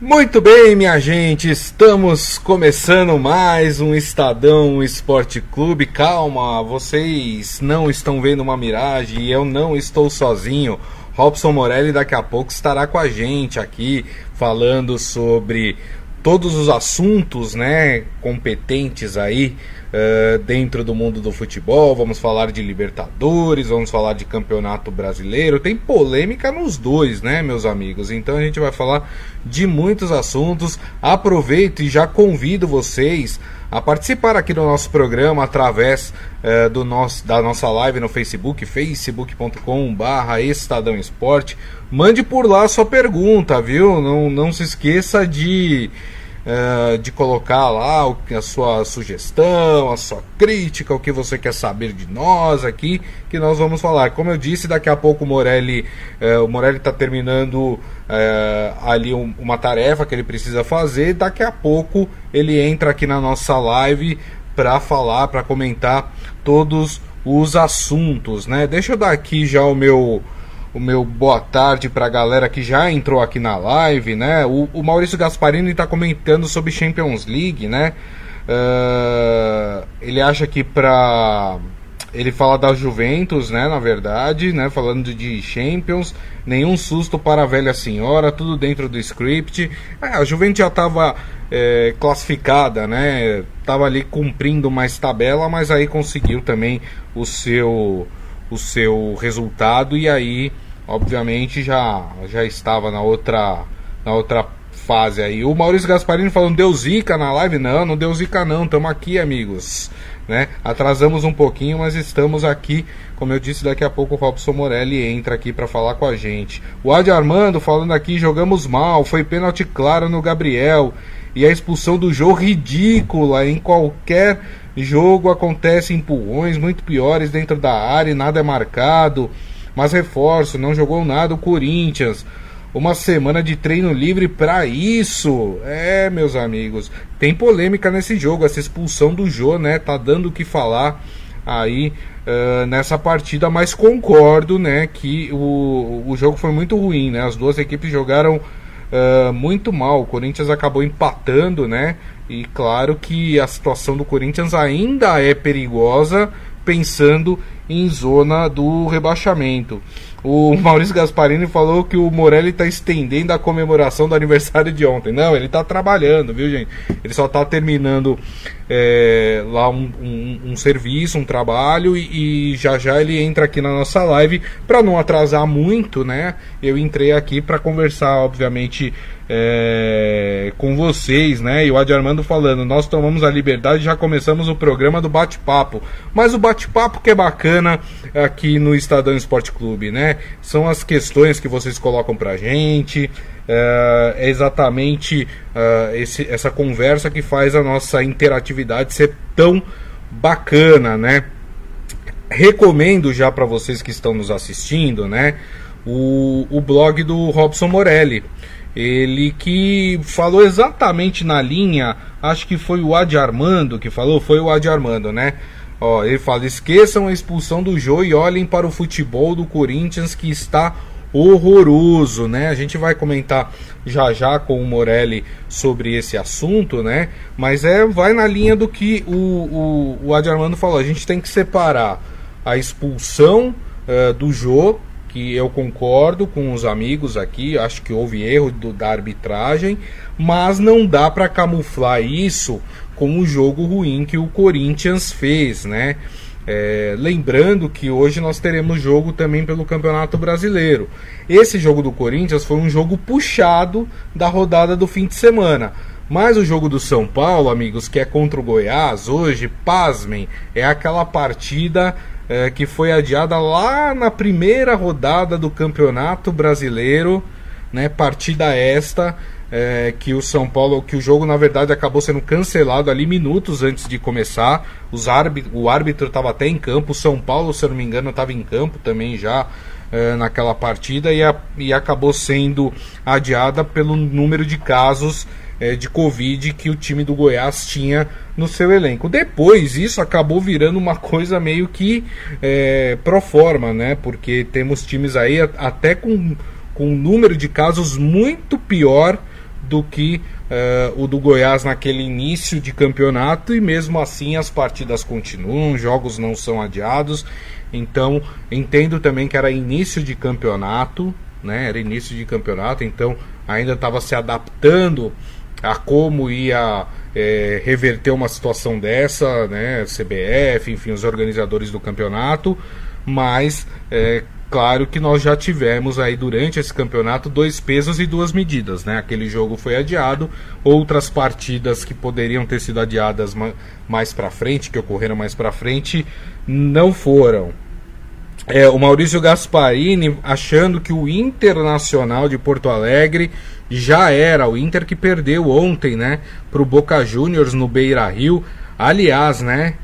Muito bem, minha gente, estamos começando mais um Estadão Esporte Clube. Calma, vocês não estão vendo uma miragem e eu não estou sozinho. Robson Morelli daqui a pouco estará com a gente aqui falando sobre todos os assuntos, né, competentes aí uh, dentro do mundo do futebol. Vamos falar de Libertadores, vamos falar de Campeonato Brasileiro. Tem polêmica nos dois, né, meus amigos? Então a gente vai falar de muitos assuntos. Aproveito e já convido vocês a participar aqui do nosso programa através uh, do nosso, da nossa live no Facebook, facebook.com/barra Estadão Esporte. Mande por lá a sua pergunta, viu? Não, não se esqueça de uh, de colocar lá a sua sugestão, a sua crítica, o que você quer saber de nós aqui, que nós vamos falar. Como eu disse, daqui a pouco o Morelli uh, o Morelli está terminando uh, ali um, uma tarefa que ele precisa fazer. Daqui a pouco ele entra aqui na nossa live para falar, para comentar todos os assuntos, né? Deixa eu dar aqui já o meu o meu boa tarde para a galera que já entrou aqui na live, né? O, o Maurício Gasparini está comentando sobre Champions League, né? Uh, ele acha que para ele fala da Juventus, né? Na verdade, né? Falando de Champions, nenhum susto para a velha senhora, tudo dentro do script. É, a Juventus já estava é, classificada, né? Tava ali cumprindo mais tabela, mas aí conseguiu também o seu o seu resultado e aí, obviamente, já, já estava na outra, na outra fase aí. O Maurício Gasparini falando, deu zica na live? Não, não deu zica não, estamos aqui, amigos. Né? Atrasamos um pouquinho, mas estamos aqui. Como eu disse, daqui a pouco o Robson Morelli entra aqui para falar com a gente. O Adi Armando falando aqui, jogamos mal, foi pênalti claro no Gabriel. E a expulsão do jogo ridícula em qualquer Jogo acontece empurrões muito piores dentro da área e nada é marcado. Mas reforço, não jogou nada o Corinthians. Uma semana de treino livre para isso. É, meus amigos. Tem polêmica nesse jogo. Essa expulsão do Jô, né? Tá dando o que falar aí uh, nessa partida. Mas concordo, né? Que o, o jogo foi muito ruim, né? As duas equipes jogaram uh, muito mal. O Corinthians acabou empatando, né? E claro que a situação do Corinthians ainda é perigosa, pensando em zona do rebaixamento. O Maurício Gasparini falou que o Morelli está estendendo a comemoração do aniversário de ontem. Não, ele está trabalhando, viu, gente? Ele só está terminando é, lá um, um, um, serviço, um trabalho e, e, já já ele entra aqui na nossa live para não atrasar muito, né? Eu entrei aqui para conversar, obviamente, é, com vocês, né? E o Adi Armando falando, nós tomamos a liberdade e já começamos o programa do bate-papo. Mas o bate-papo que é bacana aqui no Estadão Esporte Clube, né? São as questões que vocês colocam pra gente. É, é exatamente uh, esse, essa conversa que faz a nossa interatividade ser tão bacana, né? Recomendo já para vocês que estão nos assistindo, né? O, o blog do Robson Morelli ele que falou exatamente na linha, acho que foi o Adi Armando que falou, foi o Adi Armando, né? Ó, ele fala: esqueçam a expulsão do Jô e olhem para o futebol do Corinthians que está horroroso, né? A gente vai comentar já já com o Morelli sobre esse assunto, né? Mas é vai na linha do que o, o, o Adi Armando falou. A gente tem que separar a expulsão uh, do Jô que eu concordo com os amigos aqui, acho que houve erro do, da arbitragem, mas não dá para camuflar isso com o jogo ruim que o Corinthians fez, né? É, lembrando que hoje nós teremos jogo também pelo Campeonato Brasileiro. Esse jogo do Corinthians foi um jogo puxado da rodada do fim de semana. Mas o jogo do São Paulo, amigos, que é contra o Goiás hoje, pasmem, é aquela partida é, que foi adiada lá na primeira rodada do Campeonato Brasileiro, né? Partida esta é, que o São Paulo, que o jogo na verdade acabou sendo cancelado ali minutos antes de começar. Os árbitro, o árbitro estava até em campo, o São Paulo, se eu não me engano, estava em campo também já é, naquela partida e, a, e acabou sendo adiada pelo número de casos é, de Covid que o time do Goiás tinha no seu elenco. Depois isso acabou virando uma coisa meio que é, pro forma, né? Porque temos times aí até com, com um número de casos muito pior do que uh, o do Goiás naquele início de campeonato e mesmo assim as partidas continuam, jogos não são adiados. Então entendo também que era início de campeonato, né? Era início de campeonato, então ainda estava se adaptando a como ia é, reverter uma situação dessa, né? CBF, enfim, os organizadores do campeonato, mas é, claro que nós já tivemos aí durante esse campeonato dois pesos e duas medidas, né? Aquele jogo foi adiado, outras partidas que poderiam ter sido adiadas mais para frente, que ocorreram mais para frente, não foram. É, o Maurício Gasparini achando que o Internacional de Porto Alegre já era o Inter que perdeu ontem, né, para o Boca Juniors no Beira Rio. Aliás, né,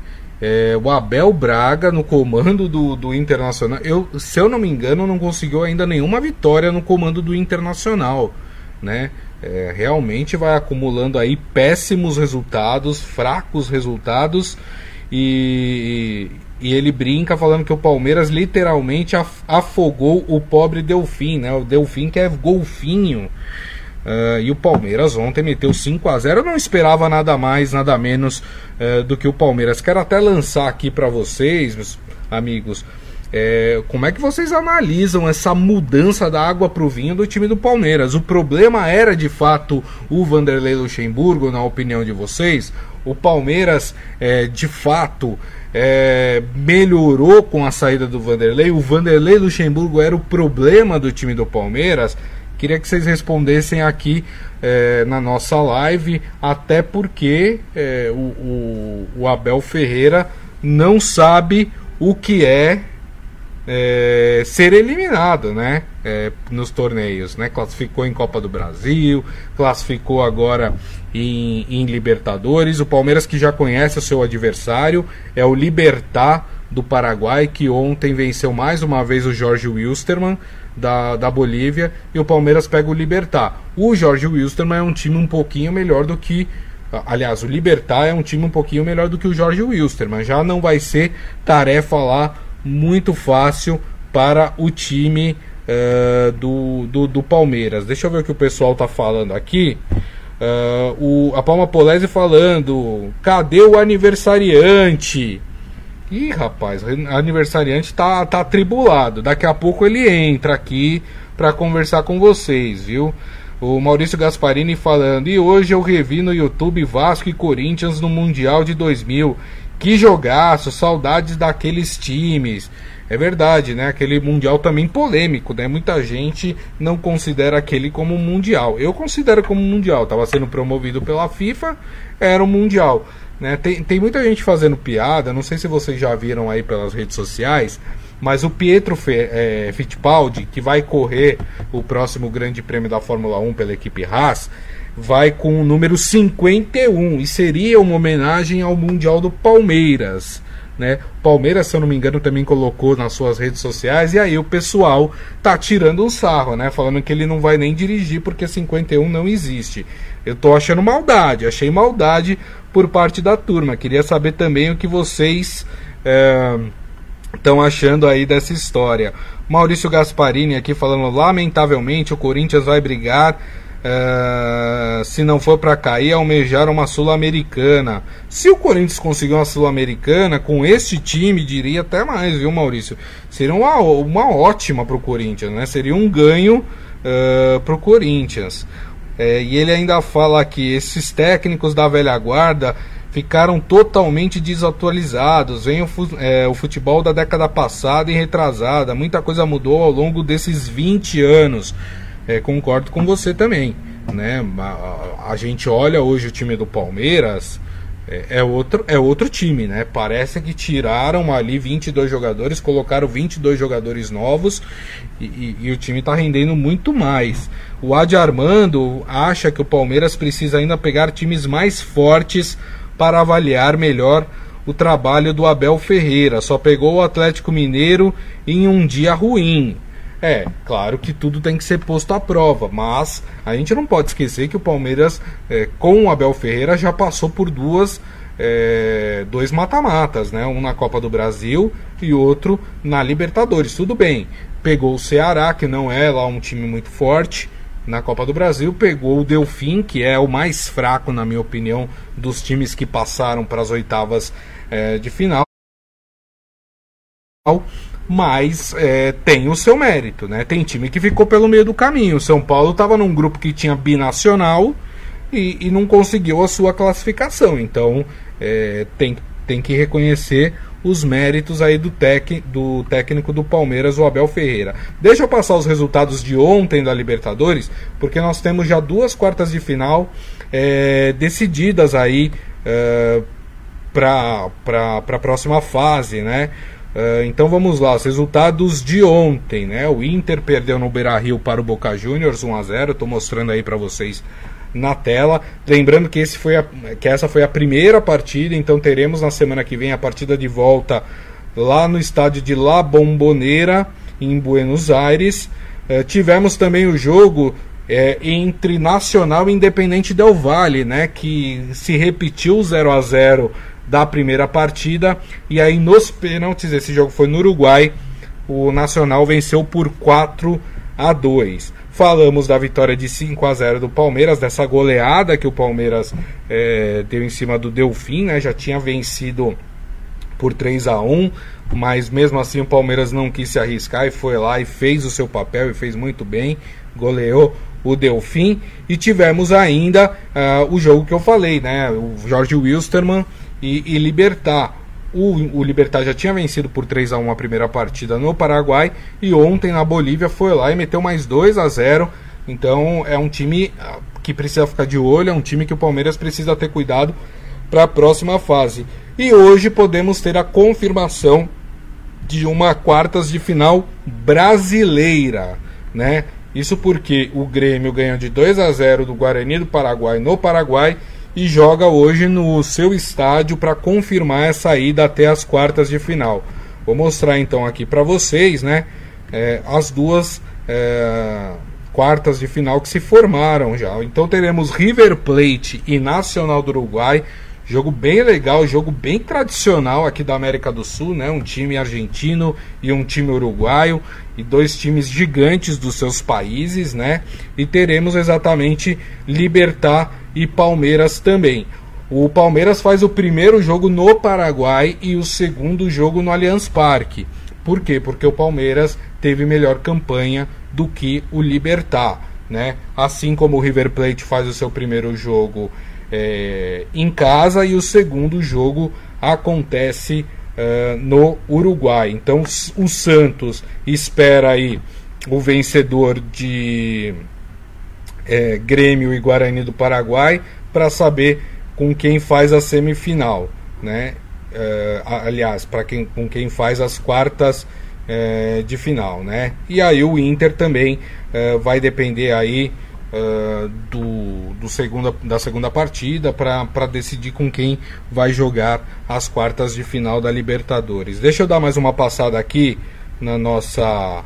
é, o Abel Braga no comando do, do Internacional. Eu, se eu não me engano, não conseguiu ainda nenhuma vitória no comando do Internacional, né? É, realmente vai acumulando aí péssimos resultados, fracos resultados e, e ele brinca falando que o Palmeiras literalmente afogou o pobre Delfim, né? O Delfim que é golfinho. Uh, e o Palmeiras ontem meteu 5 a 0 Eu não esperava nada mais, nada menos uh, do que o Palmeiras. Quero até lançar aqui para vocês, meus amigos, é, como é que vocês analisam essa mudança da água para o vinho do time do Palmeiras? O problema era de fato o Vanderlei Luxemburgo, na opinião de vocês? O Palmeiras, é, de fato, é, melhorou com a saída do Vanderlei? O Vanderlei Luxemburgo era o problema do time do Palmeiras? Queria que vocês respondessem aqui é, na nossa live, até porque é, o, o, o, Abel Ferreira não sabe o que é, é ser eliminado, né? É, nos torneios, né? Classificou em Copa do Brasil, classificou agora em, em Libertadores. O Palmeiras que já conhece o seu adversário é o Libertar do Paraguai, que ontem venceu mais uma vez o Jorge Wilstermann da, da Bolívia e o Palmeiras pega o Libertar. O Jorge Wilstermann é um time um pouquinho melhor do que. Aliás, o Libertar é um time um pouquinho melhor do que o Jorge Wilstermann. Já não vai ser tarefa lá muito fácil para o time uh, do, do, do, Palmeiras. Deixa eu ver o que o pessoal tá falando aqui. Uh, o, a Palma Polese falando: cadê o aniversariante? Ih, rapaz, aniversariante tá, tá atribulado. Daqui a pouco ele entra aqui para conversar com vocês, viu? O Maurício Gasparini falando. E hoje eu revi no YouTube Vasco e Corinthians no Mundial de 2000. Que jogaço, saudades daqueles times. É verdade, né? Aquele mundial também polêmico, né? Muita gente não considera aquele como mundial. Eu considero como mundial. Estava sendo promovido pela FIFA, era um mundial. Né? Tem, tem muita gente fazendo piada, não sei se vocês já viram aí pelas redes sociais, mas o Pietro Fe, é, Fittipaldi, que vai correr o próximo Grande Prêmio da Fórmula 1 pela equipe Haas, vai com o número 51 e seria uma homenagem ao Mundial do Palmeiras. Né? Palmeiras, se eu não me engano, também colocou nas suas redes sociais e aí o pessoal tá tirando um sarro, né? Falando que ele não vai nem dirigir porque 51 não existe. Eu tô achando maldade, achei maldade por parte da turma. Queria saber também o que vocês estão é, achando aí dessa história. Maurício Gasparini aqui falando, lamentavelmente o Corinthians vai brigar é, se não for para cair, almejar uma Sul-Americana. Se o Corinthians conseguir uma Sul-Americana, com este time, diria até mais, viu, Maurício? Seria uma, uma ótima para o Corinthians, né? Seria um ganho uh, é, para o Corinthians. É, e ele ainda fala que esses técnicos da velha guarda ficaram totalmente desatualizados. Vem o, é, o, futebol da década passada e retrasada. Muita coisa mudou ao longo desses 20 anos. É, concordo com você também. Né? A, a, gente olha hoje o time do Palmeiras. É, é, outro, é outro time, né? Parece que tiraram ali 22 jogadores, colocaram 22 jogadores novos e, e, e o time está rendendo muito mais. O Adi Armando acha que o Palmeiras precisa ainda pegar times mais fortes para avaliar melhor o trabalho do Abel Ferreira. Só pegou o Atlético Mineiro em um dia ruim. É, claro que tudo tem que ser posto à prova, mas a gente não pode esquecer que o Palmeiras, é, com o Abel Ferreira, já passou por duas é, dois mata-matas, né? Um na Copa do Brasil e outro na Libertadores. Tudo bem, pegou o Ceará, que não é lá um time muito forte, na Copa do Brasil, pegou o Delfim, que é o mais fraco, na minha opinião, dos times que passaram para as oitavas é, de final. Mas é, tem o seu mérito, né? Tem time que ficou pelo meio do caminho. O São Paulo estava num grupo que tinha binacional e, e, não conseguiu a sua classificação. Então é, tem, tem que reconhecer os méritos aí do, tec, do técnico do Palmeiras, o Abel Ferreira. Deixa eu passar os resultados de ontem da Libertadores, porque nós temos já duas quartas de final é, decididas aí é, para a próxima fase, né? Uh, então vamos lá, os resultados de ontem, né? O Inter perdeu no Beira-Rio para o Boca Juniors 1 a 0. Estou mostrando aí para vocês na tela. Lembrando que, esse foi a, que essa foi a primeira partida, então teremos na semana que vem a partida de volta lá no estádio de La Bombonera, em Buenos Aires. Uh, tivemos também o jogo é, entre Nacional e Independente Del Valle, né, que se repetiu 0 a 0 da primeira partida e aí nos pênaltis, esse jogo foi no Uruguai, o Nacional venceu por 4 a 2. Falamos da vitória de 5 a 0 do Palmeiras, dessa goleada que o Palmeiras é, deu em cima do Delfim, né? Já tinha vencido por 3 a 1 mas mesmo assim o Palmeiras não quis se arriscar e foi lá e fez o seu papel e fez muito bem, goleou o Delfim. E tivemos ainda uh, o jogo que eu falei, né? O Jorge Wilstermann e, e Libertar. O, o Libertar já tinha vencido por 3 a 1 a primeira partida no Paraguai e ontem na Bolívia foi lá e meteu mais 2 a 0. Então é um time ah, que precisa ficar de olho, é um time que o Palmeiras precisa ter cuidado para a próxima fase. E hoje podemos ter a confirmação de uma quartas de final brasileira, né? Isso porque o Grêmio ganhou de 2 a 0 do Guarani do Paraguai no Paraguai e joga hoje no seu estádio para confirmar essa ida até as quartas de final. Vou mostrar então aqui para vocês, né, é, as duas é, quartas de final que se formaram já. Então teremos River Plate e Nacional do Uruguai. Jogo bem legal, jogo bem tradicional aqui da América do Sul, né? Um time argentino e um time uruguaio e dois times gigantes dos seus países, né? E teremos exatamente Libertar e Palmeiras também. O Palmeiras faz o primeiro jogo no Paraguai e o segundo jogo no Allianz Parque. Por quê? Porque o Palmeiras teve melhor campanha do que o Libertar, né? Assim como o River Plate faz o seu primeiro jogo é, em casa e o segundo jogo acontece uh, no Uruguai. Então o Santos espera aí o vencedor de é, Grêmio e Guarani do Paraguai para saber com quem faz a semifinal, né? Uh, aliás, para quem com quem faz as quartas uh, de final, né? E aí o Inter também vai depender aí uh, do, do segunda, da segunda partida para decidir com quem vai jogar as quartas de final da Libertadores. Deixa eu dar mais uma passada aqui na nossa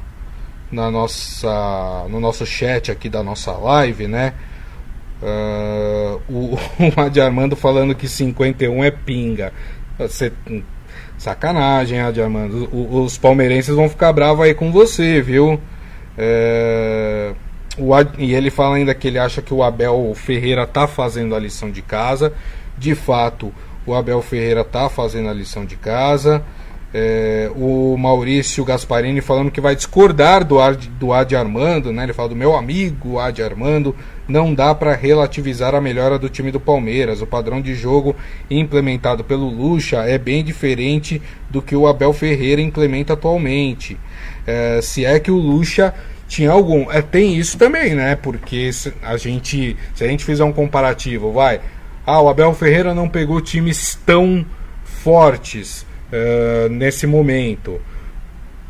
na nossa no nosso chat aqui da nossa live, né? Uh, o, o Adi Armando falando que 51 é pinga. Você, sacanagem, Adi Armando. O, os palmeirenses vão ficar bravos aí com você, viu? É, o, e ele fala ainda que ele acha que o Abel Ferreira está fazendo a lição de casa. De fato, o Abel Ferreira está fazendo a lição de casa. É, o Maurício Gasparini falando que vai discordar do, Ad, do Adi Armando, né? Ele fala do meu amigo Adi Armando. Não dá para relativizar a melhora do time do Palmeiras. O padrão de jogo implementado pelo Lucha é bem diferente do que o Abel Ferreira implementa atualmente. É, se é que o Lucha tinha algum. É, tem isso também, né? Porque se a gente, se a gente fizer um comparativo, vai. Ah, o Abel Ferreira não pegou times tão fortes uh, nesse momento.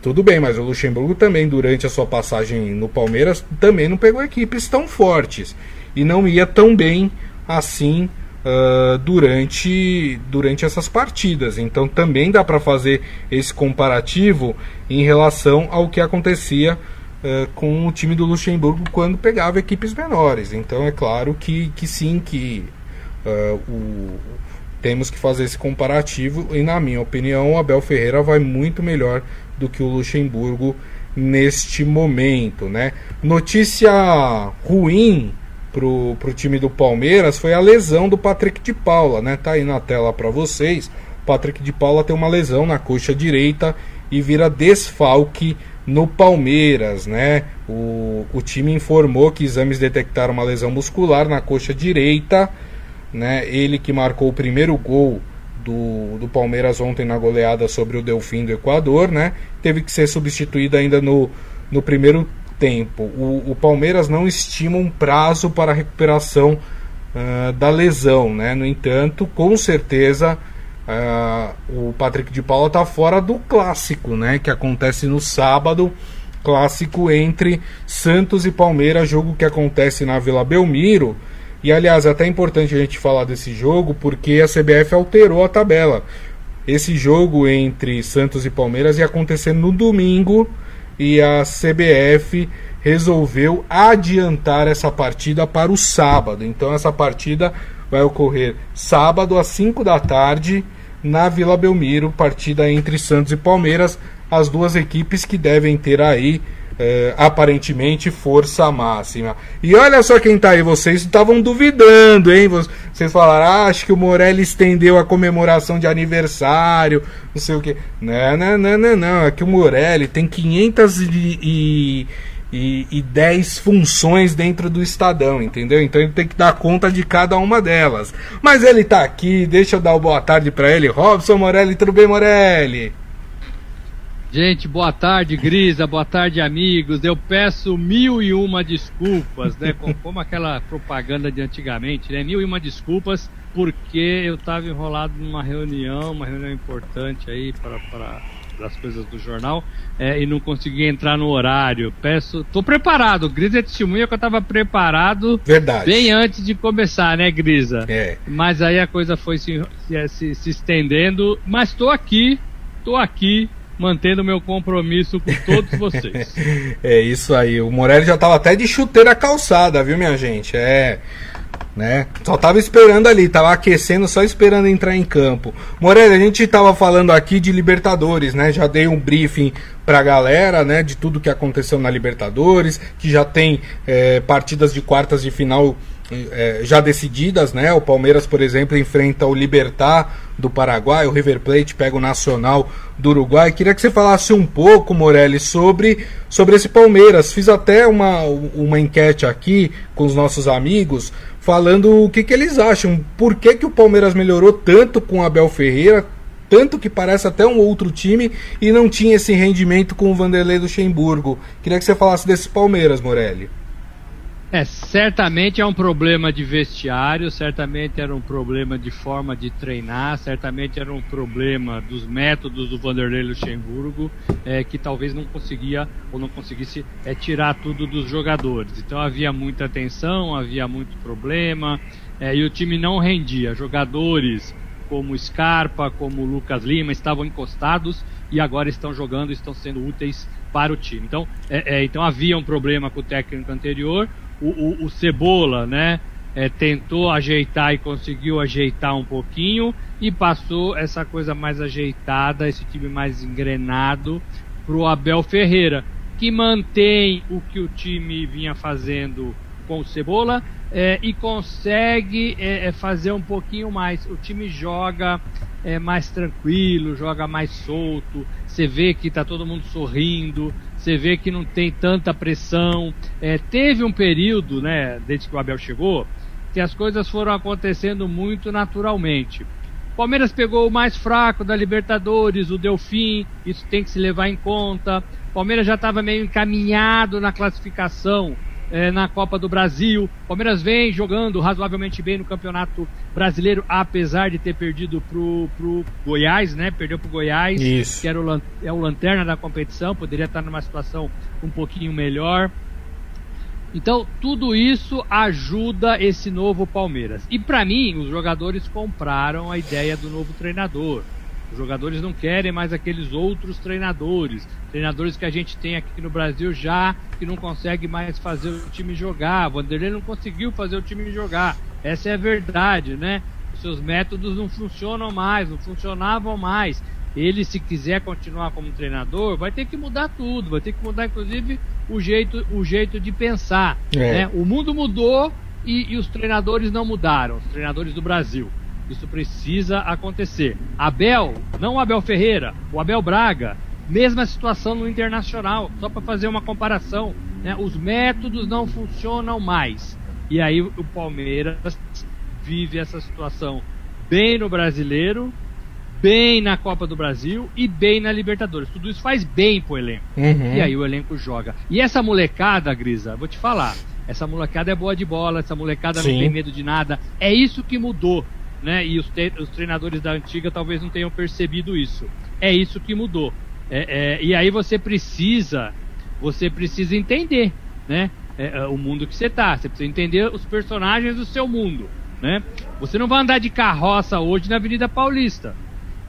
Tudo bem, mas o Luxemburgo também, durante a sua passagem no Palmeiras, também não pegou equipes tão fortes. E não ia tão bem assim uh, durante, durante essas partidas. Então também dá para fazer esse comparativo em relação ao que acontecia uh, com o time do Luxemburgo quando pegava equipes menores. Então é claro que, que sim, que uh, o, temos que fazer esse comparativo e na minha opinião o Abel Ferreira vai muito melhor do que o Luxemburgo neste momento, né? Notícia ruim pro, pro time do Palmeiras foi a lesão do Patrick de Paula, né? Tá aí na tela para vocês. Patrick de Paula tem uma lesão na coxa direita e vira desfalque no Palmeiras, né? O, o time informou que exames detectaram uma lesão muscular na coxa direita, né? Ele que marcou o primeiro gol do, do Palmeiras ontem na goleada sobre o Delfim do Equador, né? Teve que ser substituído ainda no, no primeiro tempo. O, o Palmeiras não estima um prazo para a recuperação uh, da lesão, né? No entanto, com certeza uh, o Patrick de Paula está fora do clássico, né? Que acontece no sábado, clássico entre Santos e Palmeiras, jogo que acontece na Vila Belmiro. E aliás, é até importante a gente falar desse jogo porque a CBF alterou a tabela. Esse jogo entre Santos e Palmeiras ia acontecer no domingo e a CBF resolveu adiantar essa partida para o sábado. Então essa partida vai ocorrer sábado às 5 da tarde na Vila Belmiro, partida entre Santos e Palmeiras, as duas equipes que devem ter aí é, aparentemente força máxima. E olha só quem tá aí, vocês estavam duvidando, hein? Vocês falaram, ah, acho que o Morelli estendeu a comemoração de aniversário, não sei o que. Não, não, não, não, não. É que o Morelli tem 500 e, e, e, e 10 funções dentro do Estadão, entendeu? Então ele tem que dar conta de cada uma delas. Mas ele tá aqui, deixa eu dar uma boa tarde para ele. Robson Morelli, tudo bem, Morelli? Gente, boa tarde, Grisa, boa tarde, amigos. Eu peço mil e uma desculpas, né? Como aquela propaganda de antigamente, né? Mil e uma desculpas, porque eu estava enrolado numa reunião, uma reunião importante aí para, para as coisas do jornal, é, e não consegui entrar no horário. Peço. Tô preparado. Grisa é testemunha que eu estava preparado Verdade. bem antes de começar, né, Grisa? É. Mas aí a coisa foi se, se, se, se estendendo. Mas estou aqui, estou aqui mantendo meu compromisso com todos vocês. é isso aí. O Morelli já tava até de chuteira calçada, viu, minha gente? É. Né? Só tava esperando ali, tava aquecendo, só esperando entrar em campo. Morelli, a gente tava falando aqui de Libertadores, né? Já dei um briefing pra galera, né? De tudo que aconteceu na Libertadores, que já tem é, partidas de quartas de final é, já decididas, né? O Palmeiras, por exemplo, enfrenta o Libertar do Paraguai, o River Plate pega o Nacional do Uruguai. Queria que você falasse um pouco, Morelli, sobre, sobre esse Palmeiras. Fiz até uma, uma enquete aqui com os nossos amigos, falando o que, que eles acham. Por que, que o Palmeiras melhorou tanto com Abel Ferreira, tanto que parece até um outro time, e não tinha esse rendimento com o Vanderlei Luxemburgo. Queria que você falasse desse Palmeiras, Morelli. É, certamente é um problema de vestiário, certamente era um problema de forma de treinar, certamente era um problema dos métodos do Vanderlei Luxemburgo, é, que talvez não conseguia ou não conseguisse é, tirar tudo dos jogadores. Então havia muita tensão, havia muito problema, é, e o time não rendia. Jogadores como Scarpa, como Lucas Lima estavam encostados e agora estão jogando, estão sendo úteis para o time. Então, é, é, então havia um problema com o técnico anterior o, o, o Cebola, né? É, tentou ajeitar e conseguiu ajeitar um pouquinho e passou essa coisa mais ajeitada, esse time mais engrenado para o Abel Ferreira, que mantém o que o time vinha fazendo com o Cebola é, e consegue é, é fazer um pouquinho mais. O time joga é, mais tranquilo, joga mais solto, você vê que está todo mundo sorrindo, você vê que não tem tanta pressão. É, teve um período, né, desde que o Abel chegou, que as coisas foram acontecendo muito naturalmente. Palmeiras pegou o mais fraco da Libertadores, o Delfim, isso tem que se levar em conta. Palmeiras já estava meio encaminhado na classificação é, na Copa do Brasil. Palmeiras vem jogando razoavelmente bem no Campeonato Brasileiro, apesar de ter perdido pro, pro Goiás, né? Perdeu pro Goiás, Isso. que era o, é o lanterna da competição, poderia estar numa situação um pouquinho melhor. Então, tudo isso ajuda esse novo Palmeiras. E para mim, os jogadores compraram a ideia do novo treinador. Os jogadores não querem mais aqueles outros treinadores, treinadores que a gente tem aqui no Brasil já que não consegue mais fazer o time jogar. Vanderlei não conseguiu fazer o time jogar. Essa é a verdade, né? Os seus métodos não funcionam mais, não funcionavam mais. ele se quiser continuar como treinador, vai ter que mudar tudo, vai ter que mudar inclusive o jeito, o jeito de pensar. É. Né? O mundo mudou e, e os treinadores não mudaram, os treinadores do Brasil. Isso precisa acontecer. Abel, não o Abel Ferreira, o Abel Braga, mesma situação no internacional, só para fazer uma comparação. Né? Os métodos não funcionam mais. E aí o Palmeiras vive essa situação bem no brasileiro, bem na Copa do Brasil e bem na Libertadores. Tudo isso faz bem pro elenco. Uhum. E aí o elenco joga. E essa molecada, Grisa, vou te falar, essa molecada é boa de bola, essa molecada Sim. não tem medo de nada. É isso que mudou, né? E os, os treinadores da antiga talvez não tenham percebido isso. É isso que mudou. É, é, e aí você precisa, você precisa entender, né? É, é, o mundo que você está. Você precisa entender os personagens do seu mundo, né? Você não vai andar de carroça hoje na Avenida Paulista.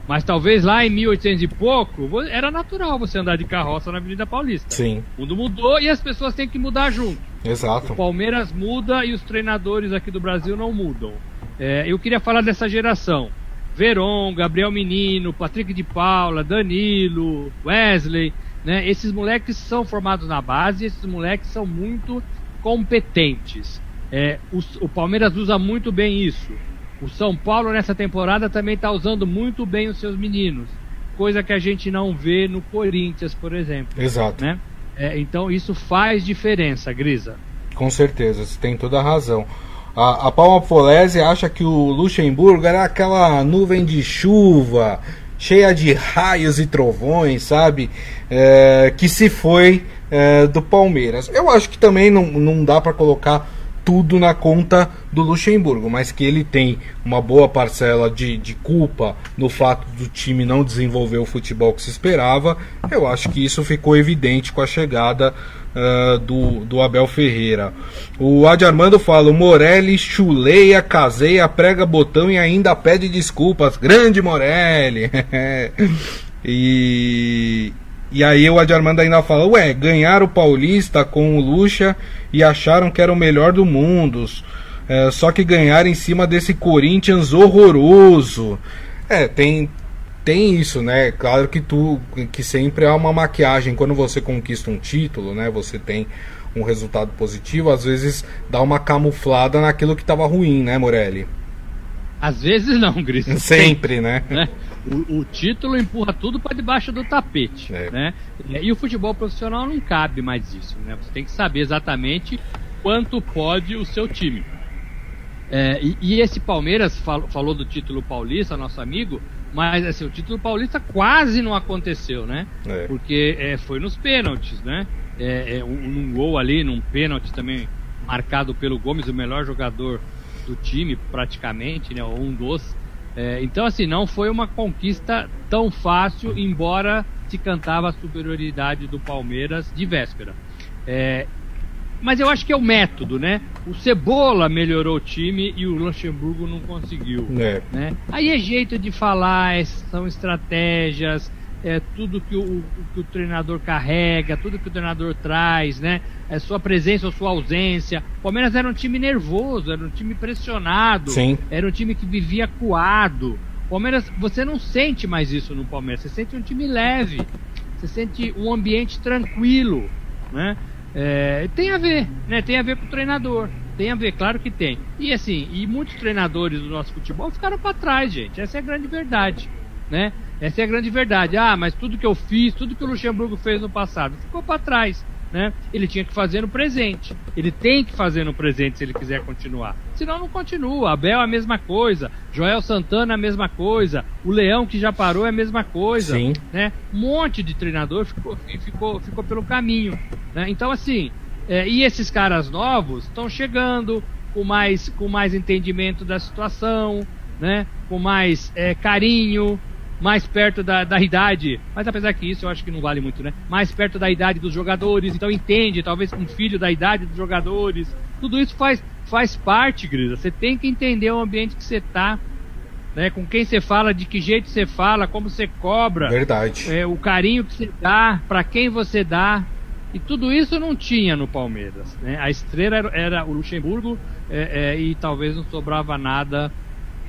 Mas talvez lá em 1800 e pouco, era natural você andar de carroça na Avenida Paulista. Sim. O mundo mudou e as pessoas têm que mudar junto. Exato. O Palmeiras muda e os treinadores aqui do Brasil não mudam. É, eu queria falar dessa geração. Veron, Gabriel Menino, Patrick de Paula, Danilo, Wesley. Né? Esses moleques são formados na base, esses moleques são muito competentes. É, o, o, Palmeiras usa muito bem isso. O São Paulo nessa temporada também está usando muito bem os seus meninos, coisa que a gente não vê no Corinthians, por exemplo. Exato. Né? É, então isso faz diferença, Grisa. Com certeza, você tem toda a razão. A, a Palma Polese acha que o Luxemburgo era aquela nuvem de chuva cheia de raios e trovões, sabe? É, que se foi é, do Palmeiras. Eu acho que também não, não dá para colocar tudo na conta do Luxemburgo, mas que ele tem uma boa parcela de, de culpa no fato do time não desenvolver o futebol que se esperava, eu acho que isso ficou evidente com a chegada uh, do, do Abel Ferreira. O Adi Armando fala: o Morelli chuleia, caseia, prega botão e ainda pede desculpas. Grande Morelli! e, e aí o Adi Armando ainda fala: ué, ganharam o Paulista com o Lucha e acharam que era o melhor do mundo. É, só que ganharam em cima desse Corinthians horroroso. É, tem, tem isso, né? Claro que tu que sempre há uma maquiagem quando você conquista um título, né? Você tem um resultado positivo, às vezes dá uma camuflada naquilo que estava ruim, né, Morelli? Às vezes não, Gris. Sempre, né? né? O, o, título empurra tudo para debaixo do tapete, é. né? E o futebol profissional não cabe mais isso, né? Você tem que saber exatamente quanto pode o seu time. É, e, e, esse Palmeiras fal, falou do título paulista, nosso amigo, mas assim, o título paulista quase não aconteceu, né? É. Porque é, foi nos pênaltis, né? É, é, um, um, gol ali, num pênalti também marcado pelo Gomes, o melhor jogador do time, praticamente, né? Um dos. É, então, assim, não foi uma conquista tão fácil, embora se cantava a superioridade do Palmeiras de véspera. É, mas eu acho que é o método, né? O Cebola melhorou o time e o Luxemburgo não conseguiu. É. Né? Aí é jeito de falar, é, são estratégias, é tudo que o, que o treinador carrega, tudo que o treinador traz, né? É sua presença ou sua ausência. O Palmeiras era um time nervoso, era um time pressionado, Sim. era um time que vivia coado. Palmeiras, você não sente mais isso no Palmeiras, você sente um time leve, você sente um ambiente tranquilo, né? É, tem a ver, né? Tem a ver com o treinador. Tem a ver, claro que tem. E assim, e muitos treinadores do nosso futebol ficaram para trás, gente. Essa é a grande verdade, né? Essa é a grande verdade. Ah, mas tudo que eu fiz, tudo que o Luxemburgo fez no passado, ficou para trás. Né? Ele tinha que fazer no presente. Ele tem que fazer no presente se ele quiser continuar. Senão não continua. Abel é a mesma coisa. Joel Santana é a mesma coisa. O Leão que já parou é a mesma coisa. Sim. Né? Um monte de treinador ficou, ficou, ficou pelo caminho. Né? Então, assim, é, e esses caras novos estão chegando com mais, com mais entendimento da situação, né? com mais é, carinho, mais perto da, da idade, mas apesar que isso eu acho que não vale muito, né? Mais perto da idade dos jogadores, então entende, talvez um filho da idade dos jogadores. Tudo isso faz, faz parte, Grisa. Você tem que entender o ambiente que você tá, né? Com quem você fala, de que jeito você fala, como você cobra. Verdade. É, o carinho que você dá, para quem você dá. E tudo isso não tinha no Palmeiras. Né? A estrela era, era o Luxemburgo é, é, e talvez não sobrava nada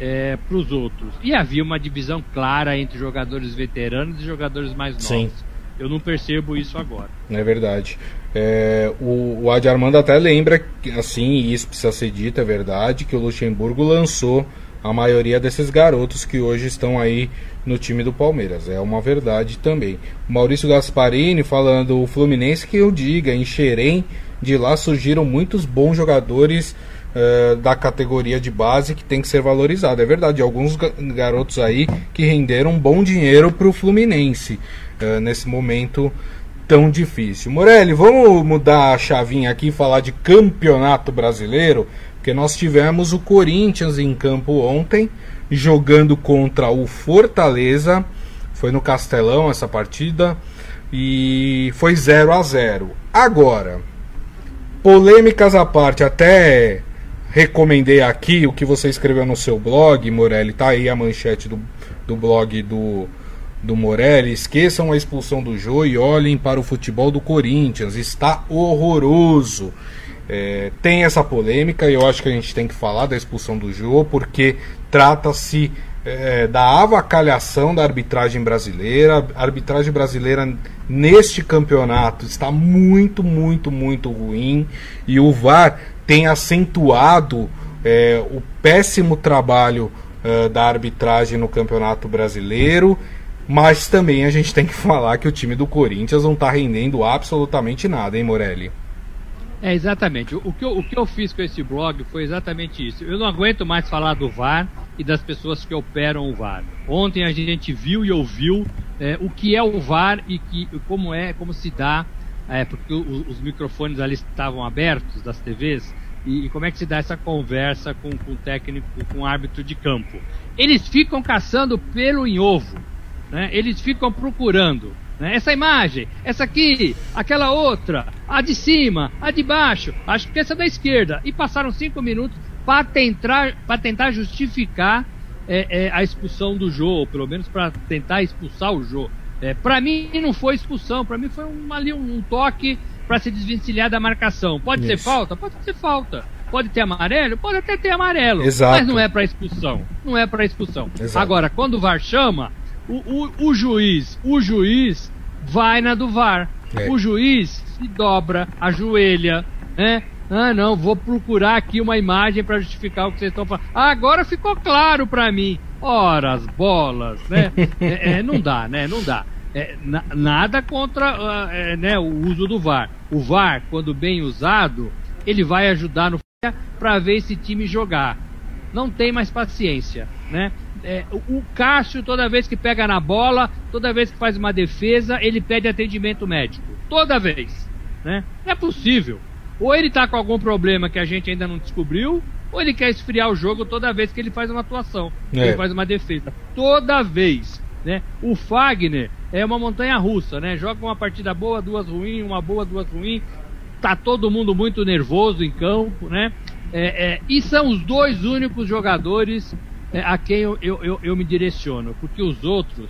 é, para os outros. E havia uma divisão clara entre jogadores veteranos e jogadores mais novos. Sim. Eu não percebo isso agora. É verdade. É, o, o Adi Armando até lembra, assim, e isso precisa ser dito, é verdade, que o Luxemburgo lançou a maioria desses garotos que hoje estão aí no time do Palmeiras. É uma verdade também. O Maurício Gasparini falando o Fluminense que eu diga, em Xerém, de lá surgiram muitos bons jogadores uh, da categoria de base que tem que ser valorizado. É verdade, alguns garotos aí que renderam bom dinheiro para o Fluminense uh, nesse momento tão difícil. Morelli, vamos mudar a chavinha aqui e falar de campeonato brasileiro, porque nós tivemos o Corinthians em campo ontem, jogando contra o Fortaleza. Foi no Castelão essa partida e foi 0 a 0. Agora, polêmicas à parte, até recomendei aqui o que você escreveu no seu blog, Morelli, tá aí a manchete do, do blog do do Morelli, esqueçam a expulsão do Jô e olhem para o futebol do Corinthians. Está horroroso. É, tem essa polêmica e eu acho que a gente tem que falar da expulsão do Jô, porque trata-se é, da avacalhação da arbitragem brasileira. A arbitragem brasileira neste campeonato está muito, muito, muito ruim e o VAR tem acentuado é, o péssimo trabalho é, da arbitragem no campeonato brasileiro mas também a gente tem que falar que o time do Corinthians não está rendendo absolutamente nada, hein, Morelli? É, exatamente. O que, eu, o que eu fiz com esse blog foi exatamente isso. Eu não aguento mais falar do VAR e das pessoas que operam o VAR. Ontem a gente viu e ouviu é, o que é o VAR e que, como é, como se dá, é, porque os, os, microfones ali estavam abertos das TVs, e, e, como é que se dá essa conversa com, com o técnico, com o árbitro de campo. Eles ficam caçando pelo em ovo né? Eles ficam procurando né? essa imagem, essa aqui, aquela outra, a de cima, a de baixo, acho que essa da esquerda. E passaram cinco minutos para tentar, tentar justificar é, é, a expulsão do Jô, ou pelo menos para tentar expulsar o Jô. É, para mim não foi expulsão, para mim foi um, ali um, um toque para se desvencilhar da marcação. Pode Isso. ser falta? Pode ser falta. Pode ter amarelo? Pode até ter amarelo. Exato. Mas não é para expulsão. Não é para expulsão. Exato. Agora, quando o VAR chama, o, o, o juiz, o juiz vai na do VAR. É. O juiz se dobra, ajoelha, né? Ah, não, vou procurar aqui uma imagem para justificar o que vocês estão falando. Ah, agora ficou claro para mim. Ora, as bolas, né? é, é, não dá, né? Não dá. É, na, nada contra uh, né, o uso do VAR. O VAR, quando bem usado, ele vai ajudar no para ver esse time jogar. Não tem mais paciência, né? é, o Cássio, toda vez que pega na bola, toda vez que faz uma defesa, ele pede atendimento médico. Toda vez. Né? Não é possível. Ou ele está com algum problema que a gente ainda não descobriu, ou ele quer esfriar o jogo toda vez que ele faz uma atuação, é. ele faz uma defesa. Toda vez. Né? O Fagner é uma montanha russa, né? Joga uma partida boa, duas ruins, uma boa, duas ruins. Tá todo mundo muito nervoso em campo, né? É, é, e são os dois únicos jogadores é, a quem eu, eu, eu, eu, me direciono, porque os outros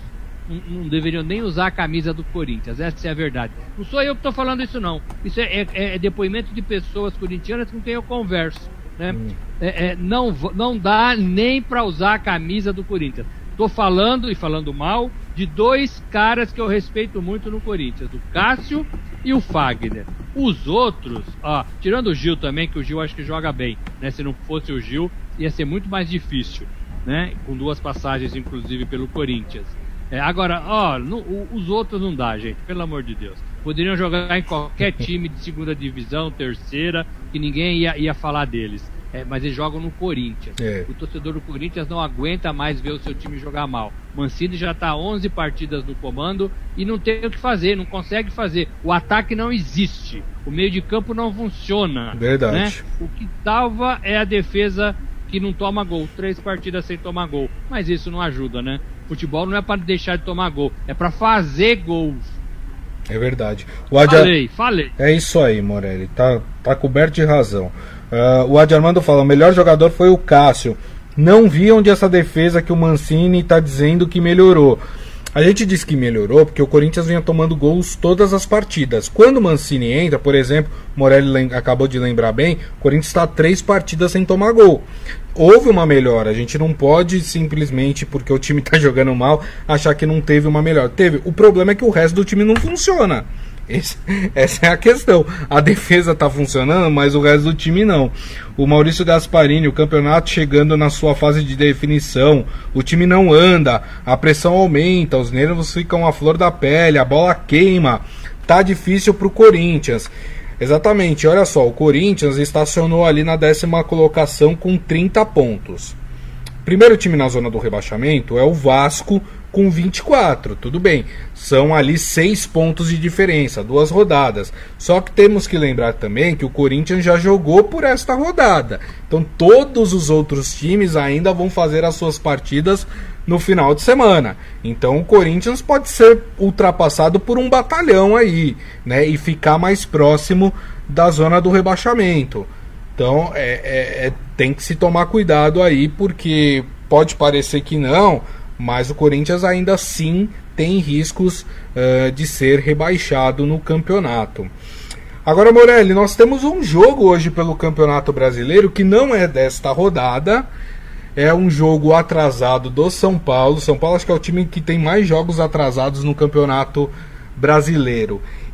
não, não, deveriam nem usar a camisa do Corinthians, essa é a verdade. Não sou eu que estou falando isso, não. Isso é, é, é, depoimento de pessoas corintianas com quem eu converso. Né? Hum. É, é, não, não dá nem para usar a camisa do Corinthians. Estou falando e falando mal de dois caras que eu respeito muito no Corinthians, o Cássio e o Fagner. Os outros, ó, tirando o Gil também, que o Gil acho que joga bem, né? Se não fosse o Gil, ia ser muito mais difícil né? Com duas passagens, inclusive, pelo Corinthians. É, agora, ó, no, os outros não dá, gente, pelo amor de Deus. Poderiam jogar em qualquer time de segunda divisão, terceira, que ninguém ia, ia falar deles. É, mas eles jogam no Corinthians. É. O torcedor do Corinthians não aguenta mais ver o seu time jogar mal. Mancini já está 11 partidas no comando e não tem o que fazer, não consegue fazer. O ataque não existe. O meio de campo não funciona. Verdade. Né? O que salva é a defesa que não toma gol, três partidas sem tomar gol. Mas isso não ajuda, né? Futebol não é para deixar de tomar gol, é para fazer gols. É verdade. O Adi... Falei, falei. É isso aí, Morelli. Tá, tá coberto de razão. Uh, o Adi Armando fala: o melhor jogador foi o Cássio. Não vi onde essa defesa que o Mancini está dizendo que melhorou. A gente disse que melhorou porque o Corinthians vinha tomando gols todas as partidas. Quando o Mancini entra, por exemplo, Morelli acabou de lembrar bem, o Corinthians está três partidas sem tomar gol. Houve uma melhora, a gente não pode simplesmente, porque o time está jogando mal, achar que não teve uma melhora. Teve. O problema é que o resto do time não funciona. Esse, essa é a questão. A defesa está funcionando, mas o resto do time não. O Maurício Gasparini, o campeonato chegando na sua fase de definição, o time não anda, a pressão aumenta, os nervos ficam à flor da pele, a bola queima. Tá difícil para o Corinthians. Exatamente, olha só, o Corinthians estacionou ali na décima colocação com 30 pontos. Primeiro time na zona do rebaixamento é o Vasco com 24. Tudo bem, são ali seis pontos de diferença, duas rodadas. Só que temos que lembrar também que o Corinthians já jogou por esta rodada. Então todos os outros times ainda vão fazer as suas partidas no final de semana. Então o Corinthians pode ser ultrapassado por um batalhão aí, né? E ficar mais próximo da zona do rebaixamento. Então é, é, é tem que se tomar cuidado aí, porque pode parecer que não mas o Corinthians ainda assim tem riscos uh, de ser rebaixado no campeonato. Agora, Morelli, nós temos um jogo hoje pelo Campeonato Brasileiro que não é desta rodada. É um jogo atrasado do São Paulo. São Paulo acho que é o time que tem mais jogos atrasados no Campeonato Brasileiro.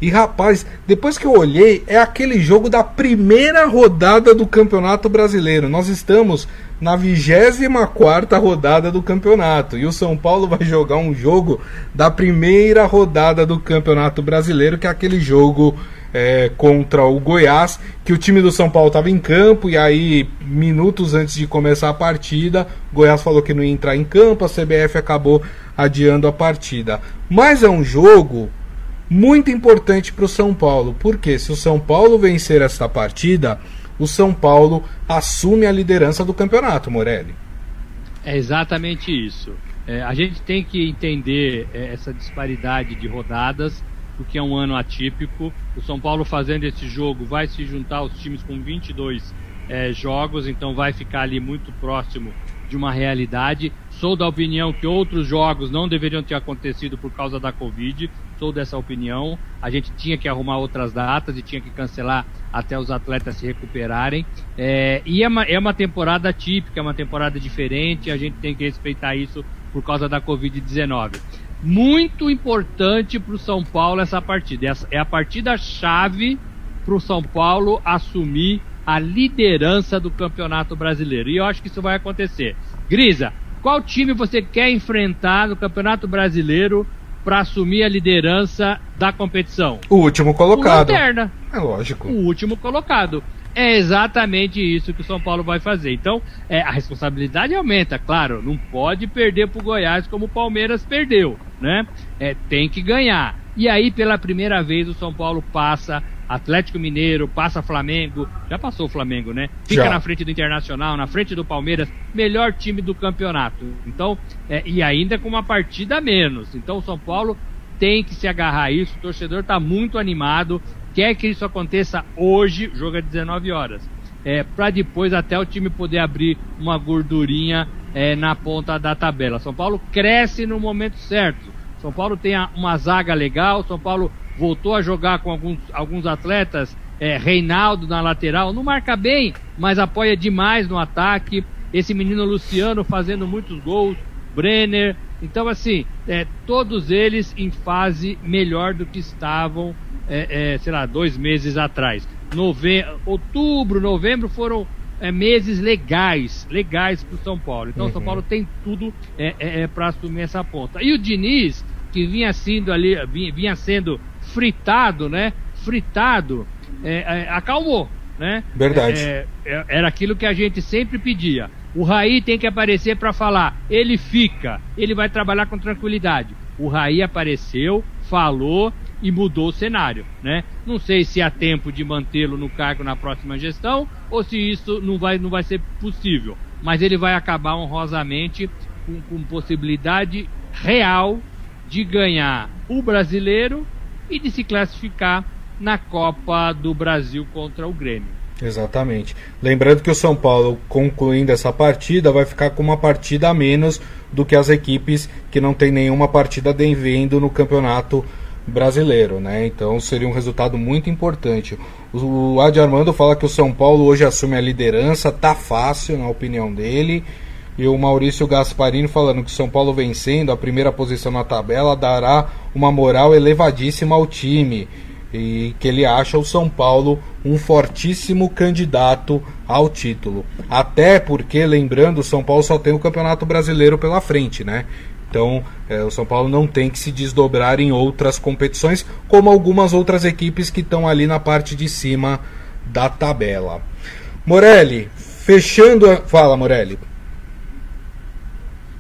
E rapaz, depois que eu olhei, é aquele jogo da primeira rodada do Campeonato Brasileiro. Nós estamos na 24 rodada do campeonato. E o São Paulo vai jogar um jogo da primeira rodada do Campeonato Brasileiro, que é aquele jogo é, contra o Goiás, que o time do São Paulo estava em campo, e aí, minutos antes de começar a partida, Goiás falou que não ia entrar em campo, a CBF acabou adiando a partida. Mas é um jogo muito importante para o São Paulo, porque se o São Paulo vencer esta partida o São Paulo assume a liderança do campeonato, Morelli. É exatamente isso. É, a gente tem que entender é, essa disparidade de rodadas, porque é um ano atípico. O São Paulo fazendo esse jogo vai se juntar aos times com 22 é, jogos, então vai ficar ali muito próximo de uma realidade. Sou da opinião que outros jogos não deveriam ter acontecido por causa da Covid. Sou dessa opinião. A gente tinha que arrumar outras datas e tinha que cancelar até os atletas se recuperarem. É, e é uma, é uma temporada típica, é uma temporada diferente. A gente tem que respeitar isso por causa da Covid-19. Muito importante para o São Paulo essa partida. É a partida chave para o São Paulo assumir a liderança do Campeonato Brasileiro. E eu acho que isso vai acontecer. Grisa, qual time você quer enfrentar no Campeonato Brasileiro para assumir a liderança da competição? O último colocado. O Lanterna. É lógico. O último colocado. É exatamente isso que o São Paulo vai fazer. Então, é, a responsabilidade aumenta, claro. Não pode perder para o Goiás como o Palmeiras perdeu, né? É, tem que ganhar. E aí, pela primeira vez, o São Paulo passa Atlético Mineiro, passa Flamengo, já passou o Flamengo, né? Fica já. na frente do Internacional, na frente do Palmeiras, melhor time do campeonato. Então, é, e ainda com uma partida a menos. Então, o São Paulo tem que se agarrar a isso. O torcedor está muito animado, quer que isso aconteça hoje, jogo é 19 horas. É, para depois até o time poder abrir uma gordurinha é, na ponta da tabela. São Paulo cresce no momento certo. São Paulo tem uma zaga legal, São Paulo voltou a jogar com alguns, alguns atletas, é, Reinaldo na lateral, não marca bem, mas apoia demais no ataque. Esse menino Luciano fazendo muitos gols, Brenner. Então, assim, é, todos eles em fase melhor do que estavam, é, é sei lá, dois meses atrás. Nove... Outubro, novembro foram é, meses legais, legais para o São Paulo. Então, o uhum. São Paulo tem tudo é, é, é para assumir essa ponta. E o Diniz, que vinha sendo ali, vinha, vinha sendo fritado, né? Fritado, é, é, acalmou, né? Verdade. É, é, era aquilo que a gente sempre pedia. O Raí tem que aparecer para falar. Ele fica, ele vai trabalhar com tranquilidade. O Raí apareceu, falou e mudou o cenário, né? Não sei se há tempo de mantê-lo no cargo na próxima gestão ou se isso não vai, não vai ser possível. Mas ele vai acabar honrosamente com, com possibilidade real de ganhar o brasileiro e de se classificar na Copa do Brasil contra o Grêmio. Exatamente. Lembrando que o São Paulo, concluindo essa partida, vai ficar com uma partida a menos do que as equipes que não tem nenhuma partida devendo no campeonato brasileiro, né? Então seria um resultado muito importante. O Adi Armando fala que o São Paulo hoje assume a liderança, tá fácil na opinião dele. E o Maurício Gasparini falando que São Paulo vencendo a primeira posição na tabela dará uma moral elevadíssima ao time e que ele acha o São Paulo um fortíssimo candidato ao título. Até porque, lembrando, o São Paulo só tem o Campeonato Brasileiro pela frente, né? Então, é, o São Paulo não tem que se desdobrar em outras competições, como algumas outras equipes que estão ali na parte de cima da tabela. Morelli, fechando. A... Fala, Morelli.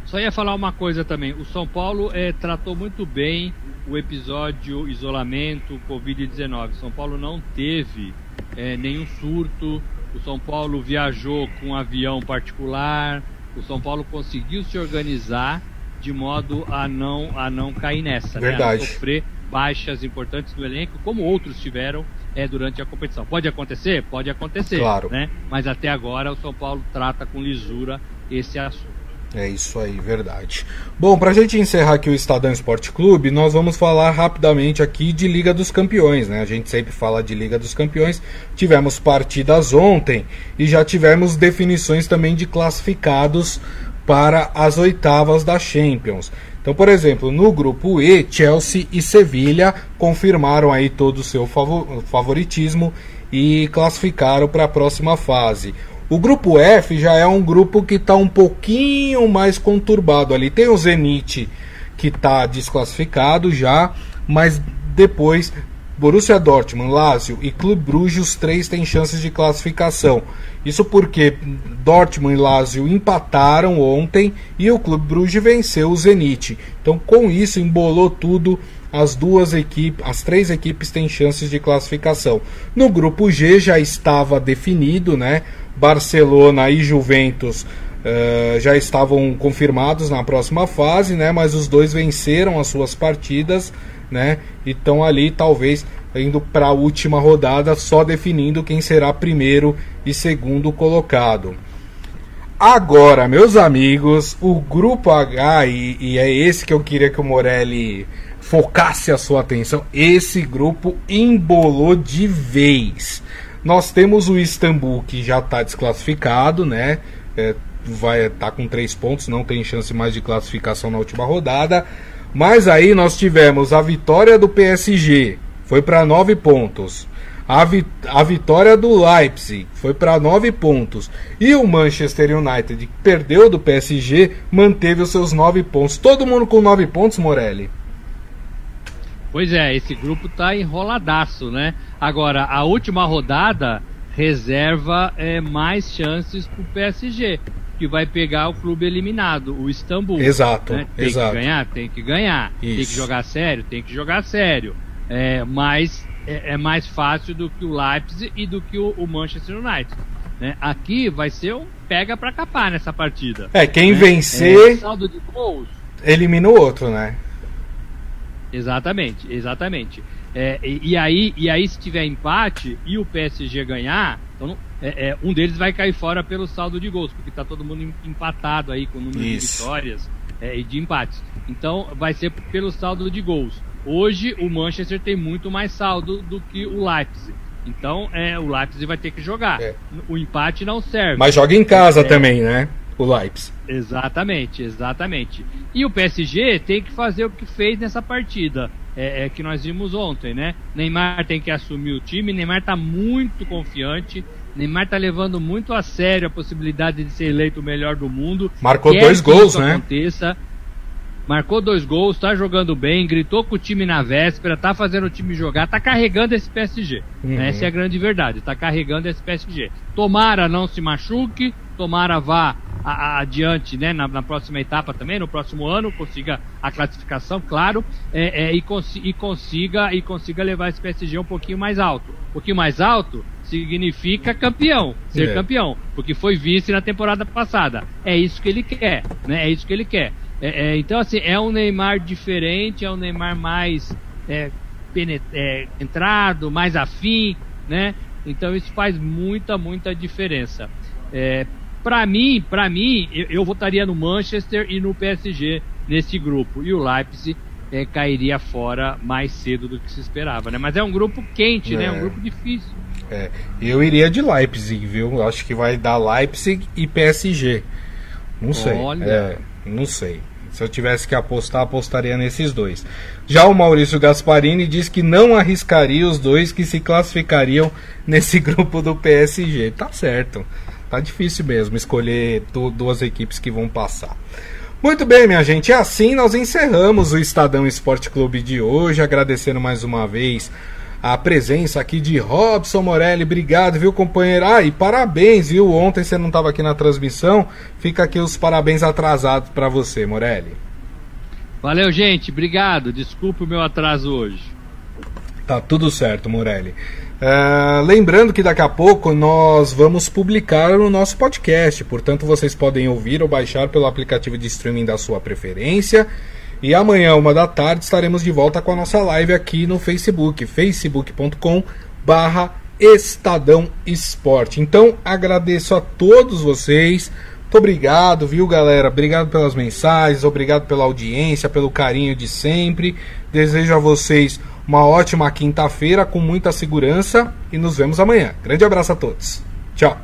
Só ia falar uma coisa também. O São Paulo é, tratou muito bem o episódio isolamento Covid-19. São Paulo não teve é, nenhum surto. O São Paulo viajou com um avião particular. O São Paulo conseguiu se organizar de modo a não a não cair nessa, Verdade. Né? a sofrer baixas importantes do elenco, como outros tiveram é, durante a competição. Pode acontecer? Pode acontecer. Claro. Né? Mas até agora o São Paulo trata com lisura esse assunto. É isso aí, verdade. Bom, para a gente encerrar aqui o Estadão Esporte Clube, nós vamos falar rapidamente aqui de Liga dos Campeões, né? A gente sempre fala de Liga dos Campeões. Tivemos partidas ontem e já tivemos definições também de classificados para as oitavas da Champions. Então, por exemplo, no grupo E, Chelsea e Sevilha confirmaram aí todo o seu favoritismo e classificaram para a próxima fase. O grupo F já é um grupo que está um pouquinho mais conturbado ali. Tem o Zenit que está desclassificado já, mas depois Borussia Dortmund, Lazio e Clube Bruges, os três têm chances de classificação. Isso porque Dortmund e Lazio empataram ontem e o Clube Bruges venceu o Zenit. Então, com isso, embolou tudo. As duas equipes, as três equipes têm chances de classificação. No grupo G já estava definido, né? Barcelona e Juventus uh, já estavam confirmados na próxima fase, né? Mas os dois venceram as suas partidas, né? E estão ali talvez indo para a última rodada, só definindo quem será primeiro e segundo colocado. Agora, meus amigos, o grupo H, e, e, é esse que eu queria que o Morelli focasse a sua atenção, esse grupo embolou de vez. Nós temos o Istambul que já está desclassificado, né? É, vai estar tá com três pontos, não tem chance mais de classificação na última rodada. Mas aí nós tivemos a vitória do PSG, foi para nove pontos. A, vi a vitória do Leipzig foi para nove pontos. E o Manchester United, que perdeu do PSG, manteve os seus nove pontos. Todo mundo com nove pontos, Morelli? Pois é, esse grupo tá enroladaço, né? Agora, a última rodada reserva é, mais chances pro PSG, que vai pegar o clube eliminado, o Istambul. Exato, né? Tem exato. que ganhar? Tem que ganhar. Isso. Tem que jogar sério? Tem que jogar sério. É, mas é, é, mais fácil do que o Leipzig e do que o, o Manchester United. Né? Aqui vai ser um pega para capar nessa partida. É, quem né? vencer É, saldo de gols. elimina o outro, né? Exatamente, exatamente. É, e, e aí, e aí, se tiver empate e o PSG ganhar, então, é, é, um deles vai cair fora pelo saldo de gols, porque está todo mundo empatado aí com o número Isso. de vitórias é, e de empates. Então, vai ser pelo saldo de gols. Hoje, o Manchester tem muito mais saldo do que o Leipzig. Então, é, o Leipzig vai ter que jogar. É. O empate não serve. Mas joga em casa É. também, né? O Leipzig. Exatamente, exatamente. E o PSG tem que fazer o que fez nessa partida é, é, que nós vimos ontem, né? Neymar tem que assumir o time, Neymar tá muito confiante, Neymar tá levando muito a sério a possibilidade de ser eleito o melhor do mundo. Marcou Quer dois gols, né? Aconteça. Marcou dois gols, tá jogando bem, gritou com o time na véspera, tá fazendo o time jogar, tá carregando esse PSG. Uhum. Essa é a grande verdade, tá carregando esse PSG. Tomara não se machuque, tomara vá a- a- adiante né, na, na próxima etapa também, no próximo ano, consiga a classificação, claro, é, é, e, consi- e consiga, e consiga levar esse PSG um pouquinho mais alto. Um pouquinho mais alto significa campeão, ser É. campeão, porque foi vice na temporada passada. É isso que ele quer, né? É isso que ele quer. É, é, então, assim, é um Neymar diferente, é um Neymar mais é, entrado, mais afim, né? Então isso faz muita, muita diferença. É, para mim, para mim, eu, eu, votaria no Manchester e no PSG nesse grupo. E o Leipzig é, cairia fora mais cedo do que se esperava, né? Mas é um grupo quente, é. né? É um grupo difícil. É, eu iria de Leipzig, viu? Acho que vai dar Leipzig e PSG. Não sei. Olha. É, não sei. Se eu tivesse que apostar, apostaria nesses dois. Já o Maurício Gasparini diz que não arriscaria os dois que se classificariam nesse grupo do PSG. Tá certo. Tá difícil mesmo escolher duas equipes que vão passar. Muito bem, minha gente. E assim nós encerramos o Estadão Esporte Clube de hoje, agradecendo mais uma vez a presença aqui de Robson Morelli. Obrigado, viu, companheiro? Ah, e parabéns, viu? Ontem você não estava aqui na transmissão. Fica aqui os parabéns atrasados para você, Morelli. Valeu, gente. Obrigado. Desculpe o meu atraso hoje. Tá tudo certo, Morelli. Uh, lembrando que daqui a pouco nós vamos publicar o nosso podcast, portanto vocês podem ouvir ou baixar pelo aplicativo de streaming da sua preferência. E amanhã, uma da tarde, estaremos de volta com a nossa live aqui no Facebook, facebook.com barra Estadão Esporte. Então, agradeço a todos vocês. Muito obrigado, viu, galera? Obrigado pelas mensagens, obrigado pela audiência, pelo carinho de sempre. Desejo a vocês uma ótima quinta-feira com muita segurança e nos vemos amanhã. Grande abraço a todos. Tchau.